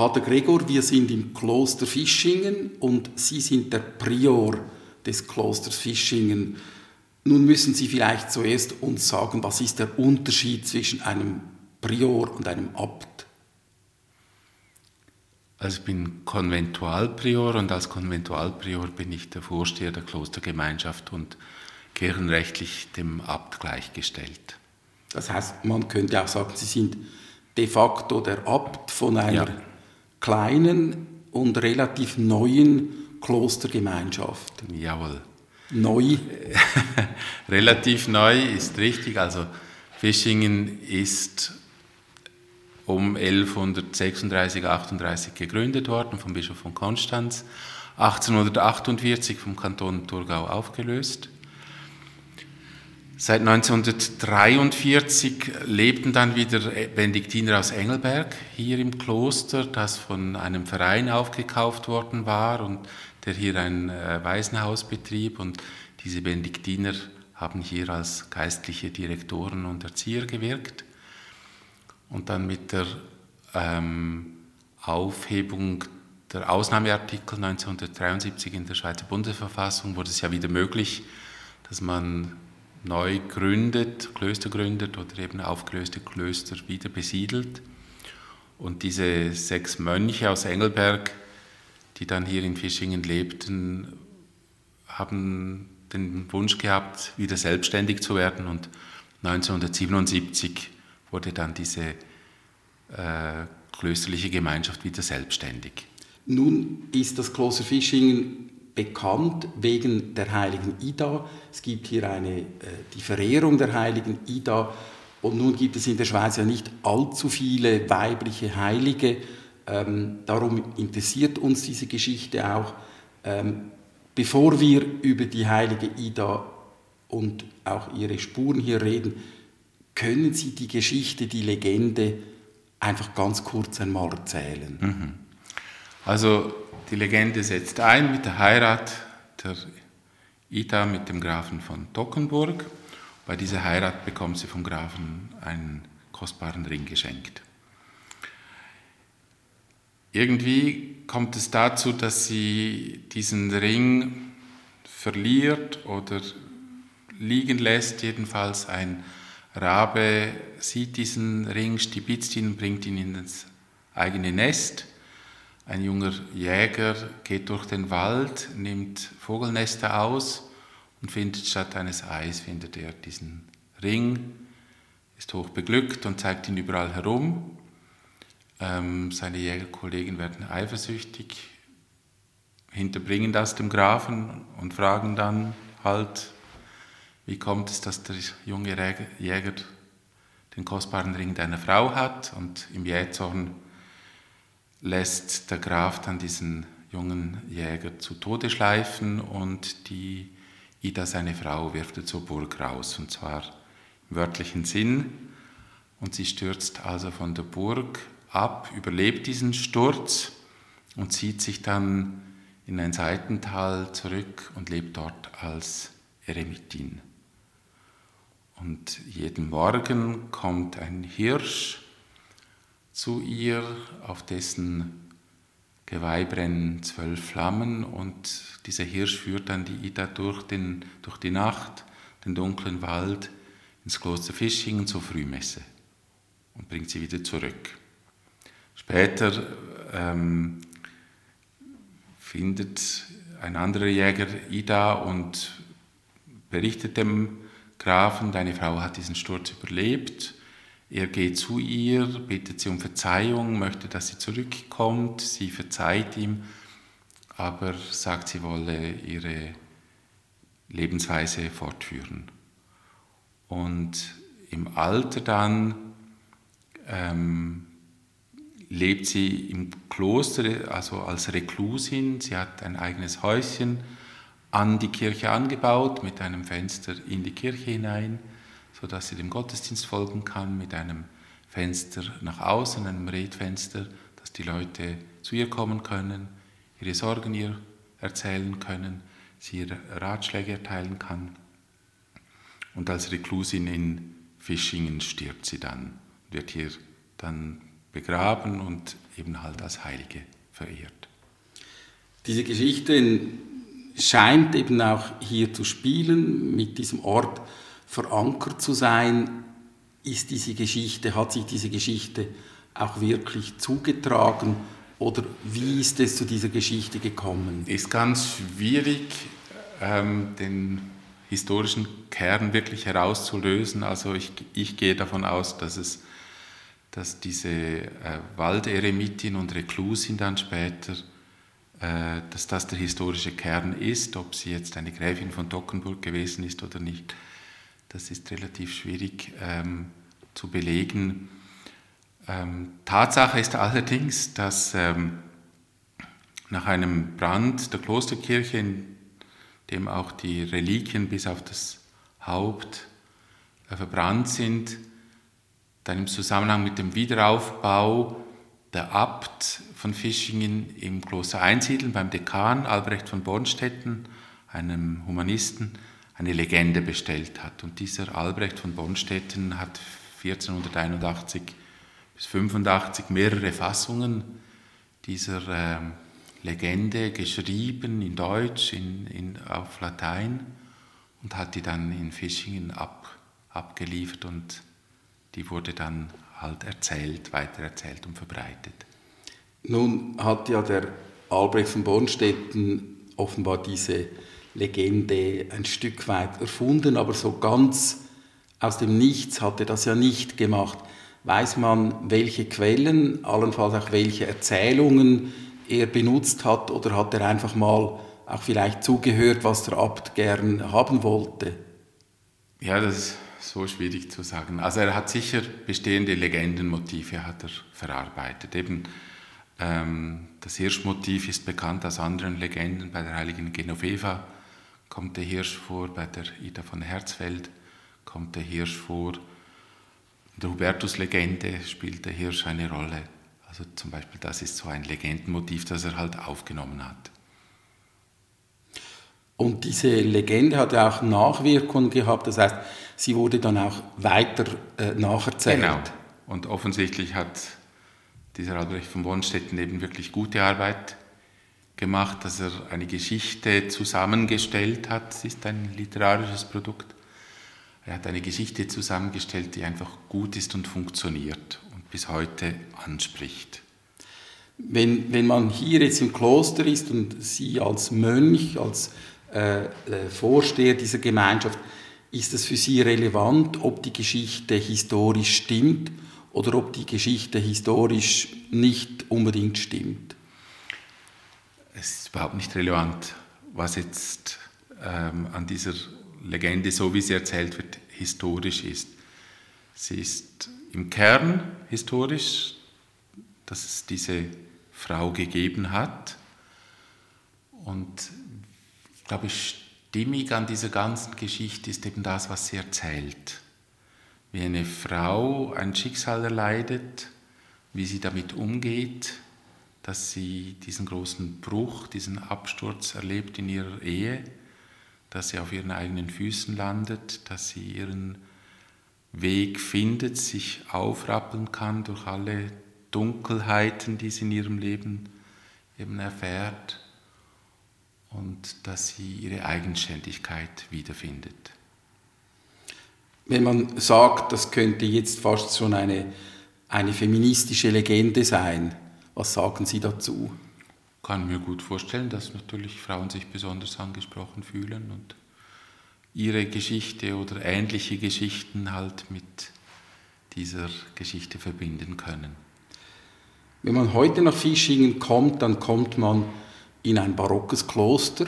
Pater Gregor, wir sind im Kloster Fischingen und Sie sind der Prior des Klosters Fischingen. Nun müssen Sie vielleicht zuerst uns sagen, was ist der Unterschied zwischen einem Prior und einem Abt? Also ich bin Konventualprior und als Konventualprior bin ich der Vorsteher der Klostergemeinschaft und kirchenrechtlich dem Abt gleichgestellt. Das heißt, man könnte auch sagen, Sie sind de facto der Abt von einer ja. Kleinen und relativ neuen Klostergemeinschaft. Jawohl. Neu? relativ neu ist richtig. Also Fischingen ist um 1136, 38 gegründet worden vom Bischof von Konstanz, 1848 vom Kanton Thurgau aufgelöst. Seit 1943 lebten dann wieder Benediktiner aus Engelberg hier im Kloster, das von einem Verein aufgekauft worden war und der hier ein äh, Waisenhaus betrieb. Und diese Benediktiner haben hier als geistliche Direktoren und Erzieher gewirkt. Und dann mit der ähm, Aufhebung der Ausnahmeartikel 1973 in der Schweizer Bundesverfassung wurde es ja wieder möglich, dass man neu gründet, Klöster gründet oder eben aufgelöste Klöster wieder besiedelt. Und diese sechs Mönche aus Engelberg, die dann hier in Fischingen lebten, haben den Wunsch gehabt, wieder selbstständig zu werden. Und 1977 wurde dann diese äh, klösterliche Gemeinschaft wieder selbstständig. Nun ist das Kloster Fischingen bekannt wegen der heiligen Ida. Es gibt hier eine, äh, die Verehrung der heiligen Ida. Und nun gibt es in der Schweiz ja nicht allzu viele weibliche Heilige. Ähm, darum interessiert uns diese Geschichte auch. Ähm, bevor wir über die heilige Ida und auch ihre Spuren hier reden, können Sie die Geschichte, die Legende einfach ganz kurz einmal erzählen? Mhm. Also die Legende setzt ein mit der Heirat der Ida mit dem Grafen von Tockenburg. Bei dieser Heirat bekommt sie vom Grafen einen kostbaren Ring geschenkt. Irgendwie kommt es dazu, dass sie diesen Ring verliert oder liegen lässt. Jedenfalls ein Rabe sieht diesen Ring, stibitzt ihn und bringt ihn ins eigene Nest. Ein junger Jäger geht durch den Wald, nimmt Vogelnester aus und findet statt eines Eis findet er diesen Ring, ist hoch beglückt und zeigt ihn überall herum. Ähm, seine Jägerkollegen werden eifersüchtig, hinterbringen das dem Grafen und fragen dann halt, wie kommt es, dass der junge Jäger den kostbaren Ring deiner Frau hat und im Jähzorn lässt der Graf dann diesen jungen Jäger zu Tode schleifen und die Ida, seine Frau, wirft er zur Burg raus, und zwar im wörtlichen Sinn. Und sie stürzt also von der Burg ab, überlebt diesen Sturz und zieht sich dann in ein Seitental zurück und lebt dort als Eremitin. Und jeden Morgen kommt ein Hirsch zu ihr, auf dessen Geweih brennen zwölf Flammen und dieser Hirsch führt dann die Ida durch, den, durch die Nacht, den dunklen Wald, ins Kloster Fischingen zur Frühmesse und bringt sie wieder zurück. Später ähm, findet ein anderer Jäger Ida und berichtet dem Grafen, deine Frau hat diesen Sturz überlebt er geht zu ihr, bittet sie um Verzeihung, möchte, dass sie zurückkommt. Sie verzeiht ihm, aber sagt, sie wolle ihre Lebensweise fortführen. Und im Alter dann ähm, lebt sie im Kloster, also als Reklusin. Sie hat ein eigenes Häuschen an die Kirche angebaut mit einem Fenster in die Kirche hinein sodass sie dem Gottesdienst folgen kann mit einem Fenster nach außen, einem Redfenster, dass die Leute zu ihr kommen können, ihre Sorgen ihr erzählen können, sie ihre Ratschläge erteilen kann. Und als Reklusin in Fischingen stirbt sie dann, wird hier dann begraben und eben halt als Heilige verehrt. Diese Geschichte scheint eben auch hier zu spielen, mit diesem Ort verankert zu sein. Ist diese Geschichte, hat sich diese Geschichte auch wirklich zugetragen oder wie ist es zu dieser Geschichte gekommen? Ist ganz schwierig, ähm, den historischen Kern wirklich herauszulösen. Also ich, ich gehe davon aus, dass es dass diese äh, Walderemitin und Reklusin dann später, äh, dass das der historische Kern ist, ob sie jetzt eine Gräfin von Dockenburg gewesen ist oder nicht, das ist relativ schwierig ähm, zu belegen. Ähm, Tatsache ist allerdings, dass ähm, nach einem Brand der Klosterkirche, in dem auch die Reliquien bis auf das Haupt äh, verbrannt sind, dann im Zusammenhang mit dem Wiederaufbau der Abt von Fischingen im Kloster einsiedeln, beim Dekan Albrecht von Bornstetten, einem Humanisten, eine Legende bestellt hat. Und dieser Albrecht von Bornstetten hat 1481 bis 85 mehrere Fassungen dieser äh, Legende geschrieben in Deutsch, in, in, auf Latein und hat die dann in Fischingen ab, abgeliefert und die wurde dann halt erzählt, weitererzählt und verbreitet. Nun hat ja der Albrecht von Bornstetten offenbar diese Legende ein Stück weit erfunden, aber so ganz aus dem Nichts hat er das ja nicht gemacht. Weiß man, welche Quellen, allenfalls auch welche Erzählungen er benutzt hat oder hat er einfach mal auch vielleicht zugehört, was der Abt gern haben wollte? Ja, das ist so schwierig zu sagen. Also er hat sicher bestehende Legendenmotive hat er verarbeitet. Eben ähm, das Hirschmotiv ist bekannt aus anderen Legenden. Bei der heiligen Genoveva kommt der Hirsch vor, bei der Ida von Herzfeld kommt der Hirsch vor. In der Hubertus-Legende spielt der Hirsch eine Rolle. Also zum Beispiel das ist so ein Legendenmotiv, das er halt aufgenommen hat. Und diese Legende hat ja auch Nachwirkungen gehabt, das heißt, sie wurde dann auch weiter äh, nacherzählt. Genau. Und offensichtlich hat dieser Albrecht von Bonstetten eben wirklich gute Arbeit gemacht, dass er eine Geschichte zusammengestellt hat. Es ist ein literarisches Produkt. Er hat eine Geschichte zusammengestellt, die einfach gut ist und funktioniert und bis heute anspricht. Wenn, wenn man hier jetzt im Kloster ist und Sie als Mönch, als äh, äh, Vorsteher dieser Gemeinschaft, ist es für Sie relevant, ob die Geschichte historisch stimmt oder ob die Geschichte historisch nicht unbedingt stimmt? Es ist überhaupt nicht relevant, was jetzt ähm, an dieser Legende, so wie sie erzählt wird, historisch ist. Sie ist im Kern historisch, dass es diese Frau gegeben hat. Und glaube ich, stimmig an dieser ganzen Geschichte ist eben das, was sie erzählt. Wie eine Frau ein Schicksal erleidet, wie sie damit umgeht, dass sie diesen großen Bruch, diesen Absturz erlebt in ihrer Ehe, dass sie auf ihren eigenen Füßen landet, dass sie ihren Weg findet, sich aufrappeln kann durch alle Dunkelheiten, die sie in ihrem Leben eben erfährt und dass sie ihre Eigenständigkeit wiederfindet. Wenn man sagt, das könnte jetzt fast schon eine, eine feministische Legende sein, was sagen Sie dazu? Kann mir gut vorstellen, dass natürlich Frauen sich besonders angesprochen fühlen und ihre Geschichte oder ähnliche Geschichten halt mit dieser Geschichte verbinden können. Wenn man heute nach Fischingen kommt, dann kommt man in ein barockes Kloster.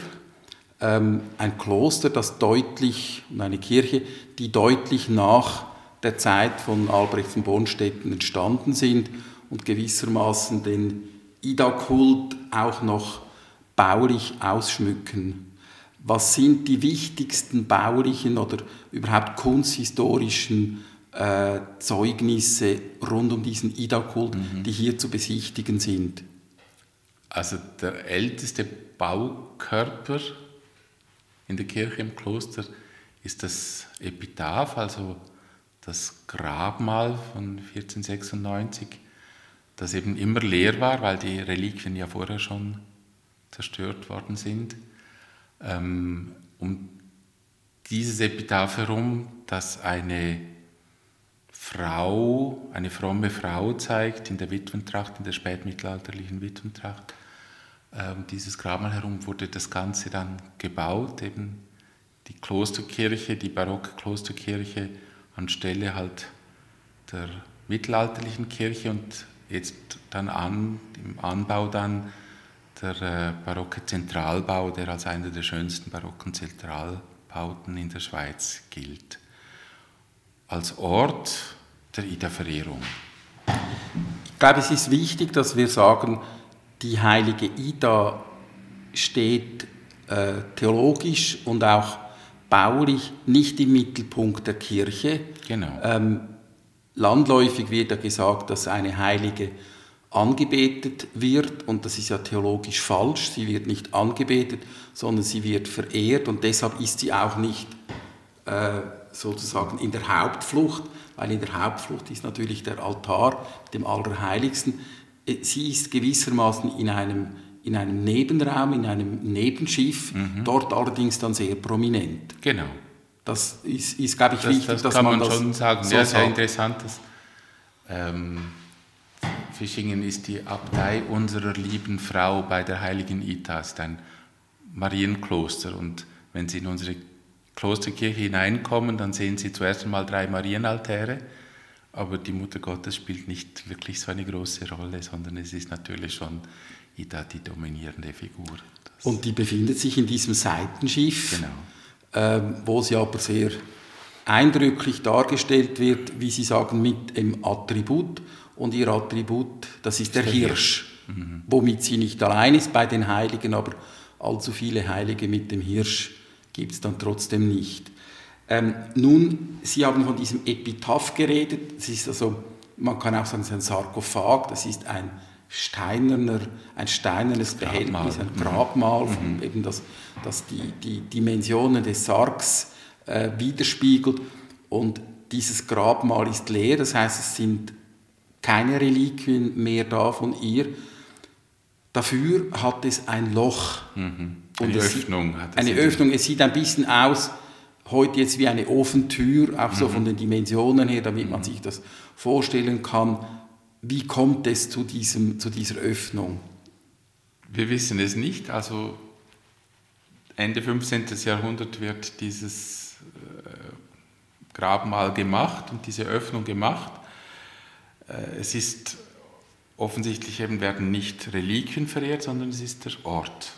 Ähm, ein Kloster, das deutlich, und eine Kirche, die deutlich nach der Zeit von Albrecht von Bonstetten entstanden sind und gewissermaßen den Ida-Kult auch noch baulich ausschmücken. Was sind die wichtigsten baulichen oder überhaupt kunsthistorischen äh, Zeugnisse rund um diesen Ida-Kult, mhm. die hier zu besichtigen sind? Also der älteste Baukörper in der Kirche im Kloster ist das Epitaph, also das Grabmal von 1496, das eben immer leer war, weil die Reliquien ja vorher schon zerstört worden sind. Ähm, um dieses Epitaph herum, das eine Frau, eine fromme Frau zeigt in der Witwentracht, in der spätmittelalterlichen Witwentracht. Ähm, dieses Grabmal herum wurde das Ganze dann gebaut, eben die Klosterkirche, die barocke Klosterkirche anstelle halt der mittelalterlichen Kirche und jetzt dann an, im Anbau dann der äh, barocke Zentralbau, der als einer der schönsten barocken Zentralbauten in der Schweiz gilt. Als Ort der Ida-Verehrung. Ich glaube, es ist wichtig, dass wir sagen, die heilige Ida steht äh, theologisch und auch baulich nicht im Mittelpunkt der Kirche. Genau. Ähm, landläufig wird ja gesagt, dass eine Heilige angebetet wird und das ist ja theologisch falsch. Sie wird nicht angebetet, sondern sie wird verehrt und deshalb ist sie auch nicht äh, sozusagen in der Hauptflucht, weil in der Hauptflucht ist natürlich der Altar dem Allerheiligsten. Äh, sie ist gewissermaßen in einem, in einem Nebenraum, in einem Nebenschiff, mhm. dort allerdings dann sehr prominent. Genau. Das ist, ist glaube ich, das, wichtig, das dass kann man, man das schon sagen. so ja, sehr sagt. interessant. Dass, ähm, Fischingen ist die Abtei unserer lieben Frau bei der heiligen Ita, ist ein Marienkloster. Und wenn Sie in unsere Klosterkirche hineinkommen, dann sehen Sie zuerst einmal drei Marienaltäre. Aber die Mutter Gottes spielt nicht wirklich so eine große Rolle, sondern es ist natürlich schon Ida die dominierende Figur. Das, Und die befindet sich in diesem Seitenschiff, genau. Ähm, wo sie aber sehr eindrücklich dargestellt wird, wie Sie sagen, mit dem Attribut. Und ihr Attribut, das ist der, der Hirsch, womit sie nicht allein ist bei den Heiligen, aber allzu viele Heilige mit dem Hirsch gibt es dann trotzdem nicht. Ähm, nun, Sie haben von diesem Epitaph geredet. Es ist also, man kann auch sagen, es ist ein Sarkophag. Das ist ein steinerner, ein steinernes Grabmal. Behältnis, ein Grabmal, von eben das, das die, die Dimensionen des Sargs äh, widerspiegelt. Und dieses Grabmal ist leer, das heißt, es sind keine Reliquien mehr da von ihr. Dafür hat es ein Loch. Mhm. Eine sieht- Öffnung hat es Eine in- Öffnung. Es sieht ein bisschen aus, heute jetzt wie eine Ofentür, auch so von den Dimensionen her, damit man sich das vorstellen kann. Wie kommt es zu, diesem, zu dieser Öffnung? Wir wissen es nicht. Also Ende 15. Jahrhundert wird dieses äh, Grabmal gemacht und diese Öffnung gemacht. Äh, es ist offensichtlich eben werden nicht Reliquien verehrt, sondern es ist der Ort,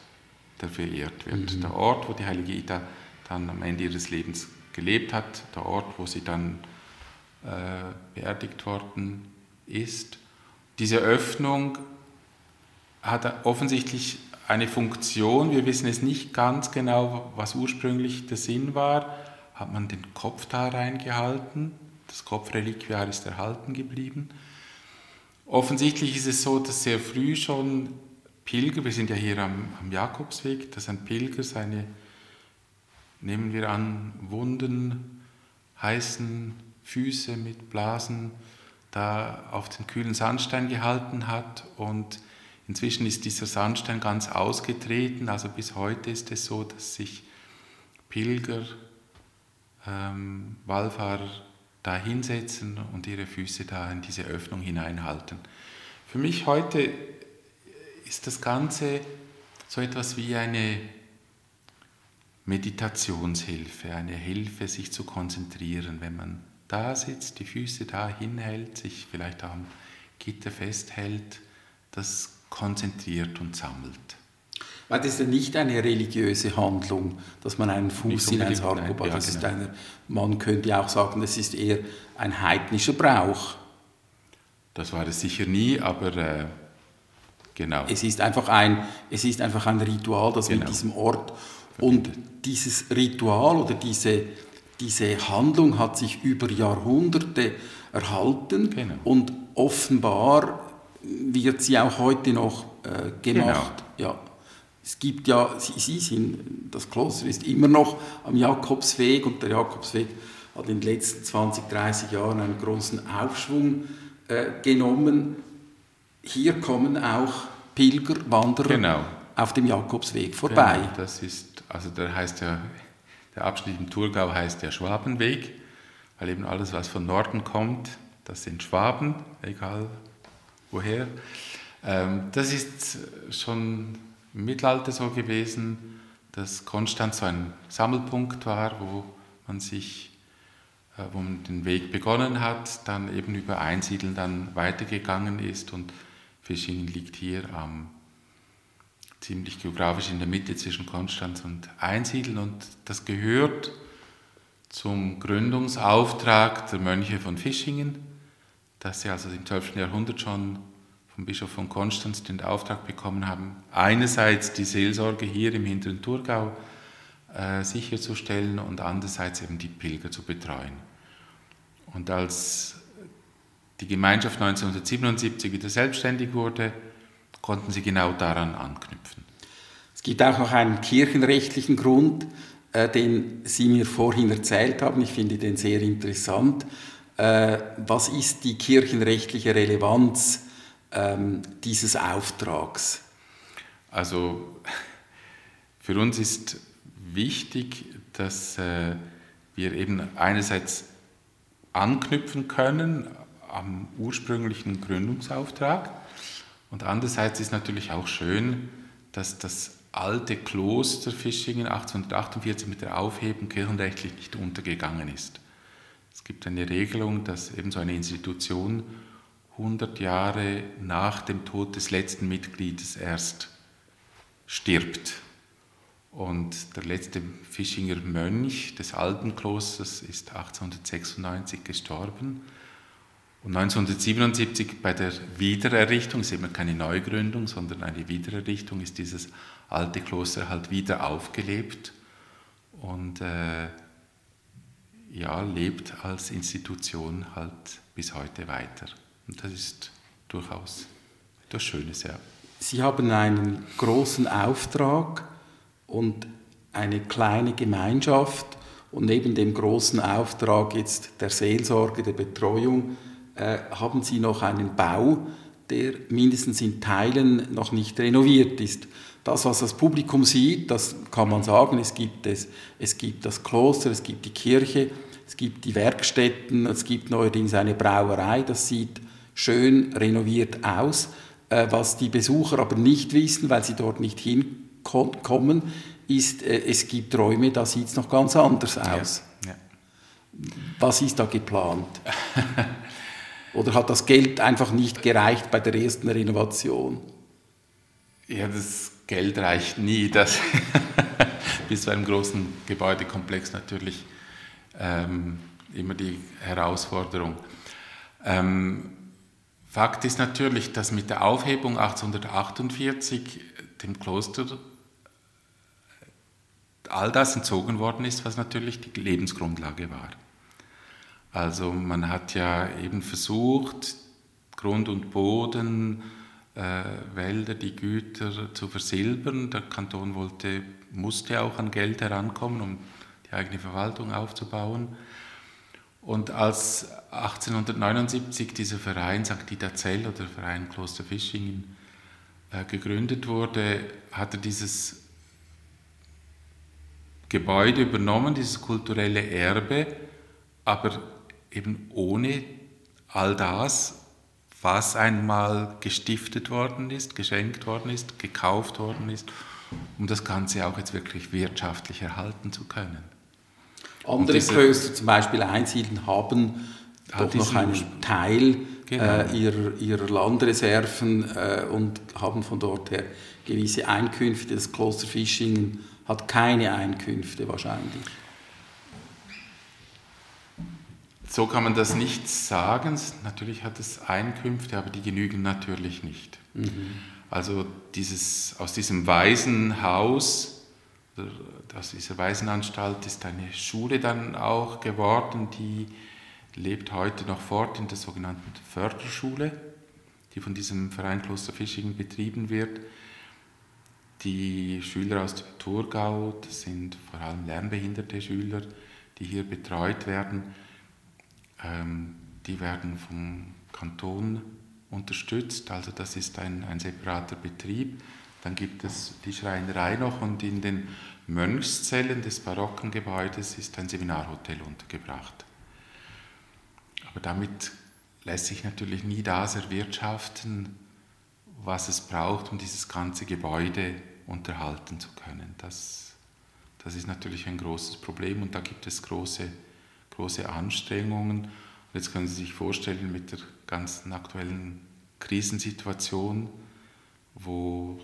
der verehrt wird. Der Ort, wo die heilige Ida dann am Ende ihres Lebens gelebt hat, der Ort, wo sie dann äh, beerdigt worden ist. Diese Öffnung hat offensichtlich eine Funktion. Wir wissen es nicht ganz genau, was ursprünglich der Sinn war. Hat man den Kopf da reingehalten? Das Kopfreliquiar ist erhalten geblieben. Offensichtlich ist es so, dass sehr früh schon Pilger, wir sind ja hier am, am Jakobsweg, dass ein Pilger seine, nehmen wir an, wunden, heißen Füße mit Blasen da auf den kühlen Sandstein gehalten hat und inzwischen ist dieser Sandstein ganz ausgetreten, also bis heute ist es so, dass sich Pilger, ähm, Wallfahrer da hinsetzen und ihre Füße da in diese Öffnung hineinhalten. Für mich heute ist das Ganze so etwas wie eine Meditationshilfe, eine Hilfe, sich zu konzentrieren, wenn man da sitzt, die Füße da hinhält, sich vielleicht am Gitter festhält, das konzentriert und sammelt. Weil das ist ja nicht eine religiöse Handlung, dass man einen Fuß in ein Sarkophag, ja, das ist genau. eine, man könnte auch sagen, das ist eher ein heidnischer Brauch. Das war es sicher nie, aber äh, genau. Es ist einfach ein, es ist einfach ein Ritual, das mit Genau. diesem Ort und dieses Ritual oder diese, diese Handlung hat sich über Jahrhunderte erhalten Genau. und offenbar wird sie auch heute noch äh, gemacht. Genau. Ja. Es gibt ja, Sie, Sie sind, das Kloster ist immer noch am Jakobsweg und der Jakobsweg hat in den letzten 20, 30 Jahren einen großen Aufschwung äh, genommen. hier kommen auch Pilger, Wanderer genau. auf dem Jakobsweg vorbei. Genau, das ist, also der heißt ja, der Abschnitt im Thurgau heißt ja Schwabenweg, weil eben alles, was von Norden kommt, das sind Schwaben, egal woher. Ähm, das ist schon im Mittelalter so gewesen, dass Konstanz so ein Sammelpunkt war, wo man sich, äh, wo man den Weg begonnen hat, dann eben über Einsiedeln dann weitergegangen ist und Fischingen liegt hier am ziemlich geografisch in der Mitte zwischen Konstanz und Einsiedeln und das gehört zum Gründungsauftrag der Mönche von Fischingen, dass sie also im 12. Jahrhundert schon vom Bischof von Konstanz den Auftrag bekommen haben, einerseits die Seelsorge hier im hinteren Thurgau äh, sicherzustellen und andererseits eben die Pilger zu betreuen. Und als die Gemeinschaft 1977 wieder selbstständig wurde, konnten sie genau daran anknüpfen. Es gibt auch noch einen kirchenrechtlichen Grund, äh, den Sie mir vorhin erzählt haben. Ich finde den sehr interessant. Äh, was ist die kirchenrechtliche Relevanz ähm, dieses Auftrags? Also für uns ist wichtig, dass äh, wir eben einerseits anknüpfen können am ursprünglichen Gründungsauftrag und andererseits ist natürlich auch schön, dass das alte Kloster Fischingen 1848 mit der Aufhebung kirchenrechtlich nicht untergegangen ist. Es gibt eine Regelung, dass eben so eine Institution 100 Jahre nach dem Tod des letzten Mitgliedes erst stirbt. Und der letzte Fischinger Mönch des alten Klosters ist 1896 gestorben. Und 1977 bei der Wiedererrichtung, es ist immer keine Neugründung, sondern eine Wiedererrichtung, ist dieses alte Kloster halt wieder aufgelebt und äh, ja, lebt als Institution halt bis heute weiter. Und das ist durchaus etwas Schönes, ja. Sie haben einen großen Auftrag und eine kleine Gemeinschaft und neben dem großen Auftrag jetzt der Seelsorge, der Betreuung, äh, haben Sie noch einen Bau, der mindestens in Teilen noch nicht renoviert ist. Das, was das Publikum sieht, das kann man sagen, es gibt, es, es gibt das Kloster, es gibt die Kirche, es gibt die Werkstätten, es gibt neuerdings eine Brauerei, das sieht schön renoviert aus. Äh, was die Besucher aber nicht wissen, weil sie dort nicht hinkommen, ist, äh, es gibt Räume, da sieht es noch ganz anders aus. Ja, ja. Was ist da geplant? Oder hat das Geld einfach nicht gereicht bei der ersten Renovation? Ja, das Geld reicht nie. Das bis zu einem großen Gebäudekomplex natürlich ähm, immer die Herausforderung. Ähm, Fakt ist natürlich, dass mit der Aufhebung 1848 dem Kloster all das entzogen worden ist, was natürlich die Lebensgrundlage war. Also man hat ja eben versucht, Grund und Boden, äh, Wälder, die Güter zu versilbern. Der Kanton wollte, musste auch an Geld herankommen, um die eigene Verwaltung aufzubauen. Und als 1879 dieser Verein St. Ida Zell oder Verein Kloster Fischingen äh, gegründet wurde, hat er dieses Gebäude übernommen, dieses kulturelle Erbe, aber eben ohne all das, was einmal gestiftet worden ist, geschenkt worden ist, gekauft worden ist, um das Ganze auch jetzt wirklich wirtschaftlich erhalten zu können. Andere Klöster, zum Beispiel Einsiedeln, haben doch noch einen Teil genau. äh, ihrer, ihrer, Landreserven äh, und haben von dort her gewisse Einkünfte. Das Kloster Fischingen hat keine Einkünfte wahrscheinlich. So kann man das nicht sagen. Natürlich hat es Einkünfte, aber die genügen natürlich nicht. Mhm. Also dieses, aus diesem Waisenhaus aus dieser Waisenanstalt ist eine Schule dann auch geworden, die lebt heute noch fort in der sogenannten Förderschule, die von diesem Verein Kloster Fischingen betrieben wird. Die Schüler aus dem Thurgau, das sind vor allem lernbehinderte Schüler, die hier betreut werden, die werden vom Kanton unterstützt. Also das ist ein, ein separater Betrieb. Dann gibt es die Schreinerei noch und in den Mönchszellen des barocken Gebäudes ist ein Seminarhotel untergebracht. Aber damit lässt sich natürlich nie das erwirtschaften, was es braucht, um dieses ganze Gebäude unterhalten zu können. Das, das ist natürlich ein großes Problem und da gibt es große, große Anstrengungen. Und jetzt können Sie sich vorstellen, mit der ganzen aktuellen Krisensituation, wo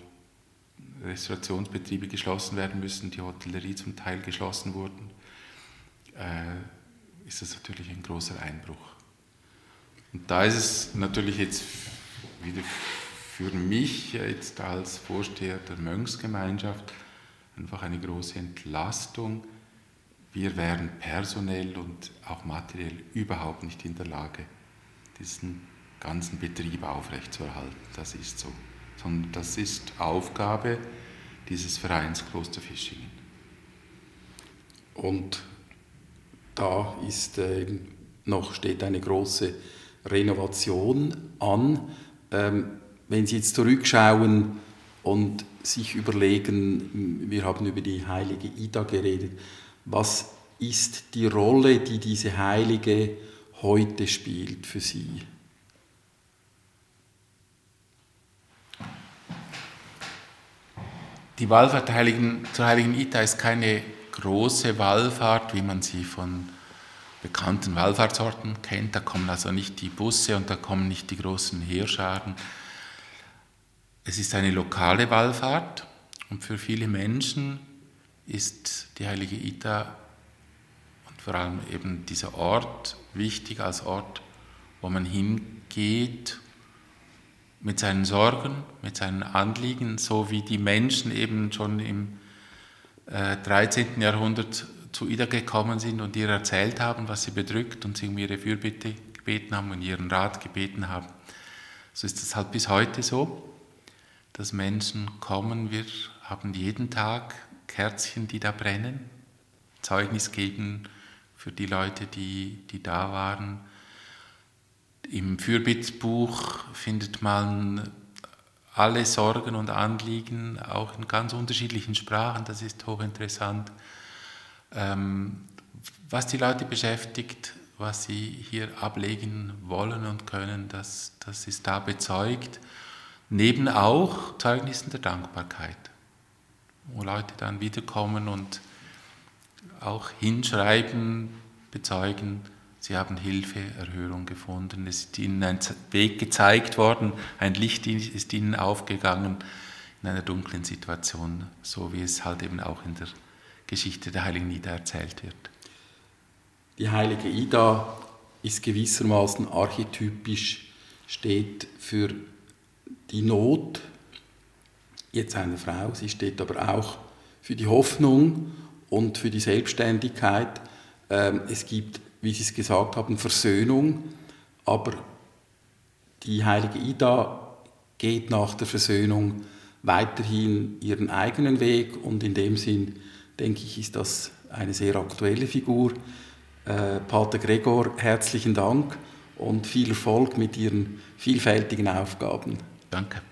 Restaurationsbetriebe geschlossen werden müssen, die Hotellerie zum Teil geschlossen wurden, äh, ist das natürlich ein großer Einbruch. Und da ist es natürlich jetzt wieder für mich jetzt als Vorsteher der Mönchsgemeinschaft einfach eine große Entlastung. Wir wären personell und auch materiell überhaupt nicht in der Lage, diesen ganzen Betrieb aufrechtzuerhalten. Das ist so. Sondern das ist Aufgabe dieses Vereins Kloster Fischingen. Und da ist äh, noch steht eine große Renovation an. Ähm, wenn Sie jetzt zurückschauen und sich überlegen, wir haben über die heilige Ida geredet, was ist die Rolle, die diese Heilige heute spielt für Sie? Die Wallfahrt Heiligen, zur heiligen Ida ist keine große Wallfahrt, wie man sie von bekannten Wallfahrtsorten kennt. Da kommen also nicht die Busse und da kommen nicht die großen Heerscharen, es ist eine lokale Wallfahrt und für viele Menschen ist die heilige Ida und vor allem eben dieser Ort wichtig als Ort, wo man hingeht mit seinen Sorgen, mit seinen Anliegen, so wie die Menschen eben schon im äh, 13. Jahrhundert zu Ida gekommen sind und ihr erzählt haben, was sie bedrückt und sie um ihre Fürbitte gebeten haben und ihren Rat gebeten haben. So ist es halt bis heute so dass Menschen kommen. Wir haben jeden Tag Kerzchen, die da brennen, Zeugnis geben für die Leute, die, die da waren. Im Fürbittbuch findet man alle Sorgen und Anliegen, auch in ganz unterschiedlichen Sprachen, das ist hochinteressant. Ähm, was die Leute beschäftigt, was sie hier ablegen wollen und können, das, das ist da bezeugt neben auch Zeugnissen der Dankbarkeit, wo Leute dann wiederkommen und auch hinschreiben, bezeugen, sie haben Hilfe, Erhörung gefunden, es ist ihnen ein Weg gezeigt worden, ein Licht ist ihnen aufgegangen in einer dunklen Situation, so wie es halt eben auch in der Geschichte der heiligen Ida erzählt wird. Die heilige Ida ist gewissermaßen archetypisch, steht für die Not jetzt einer Frau, sie steht aber auch für die Hoffnung und für die Selbstständigkeit. Ähm, es gibt, wie Sie es gesagt haben, Versöhnung, aber die heilige Ida geht nach der Versöhnung weiterhin ihren eigenen Weg und in dem Sinn, denke ich, ist das eine sehr aktuelle Figur. Äh, Pater Gregor, herzlichen Dank und viel Erfolg mit Ihren vielfältigen Aufgaben. Danke.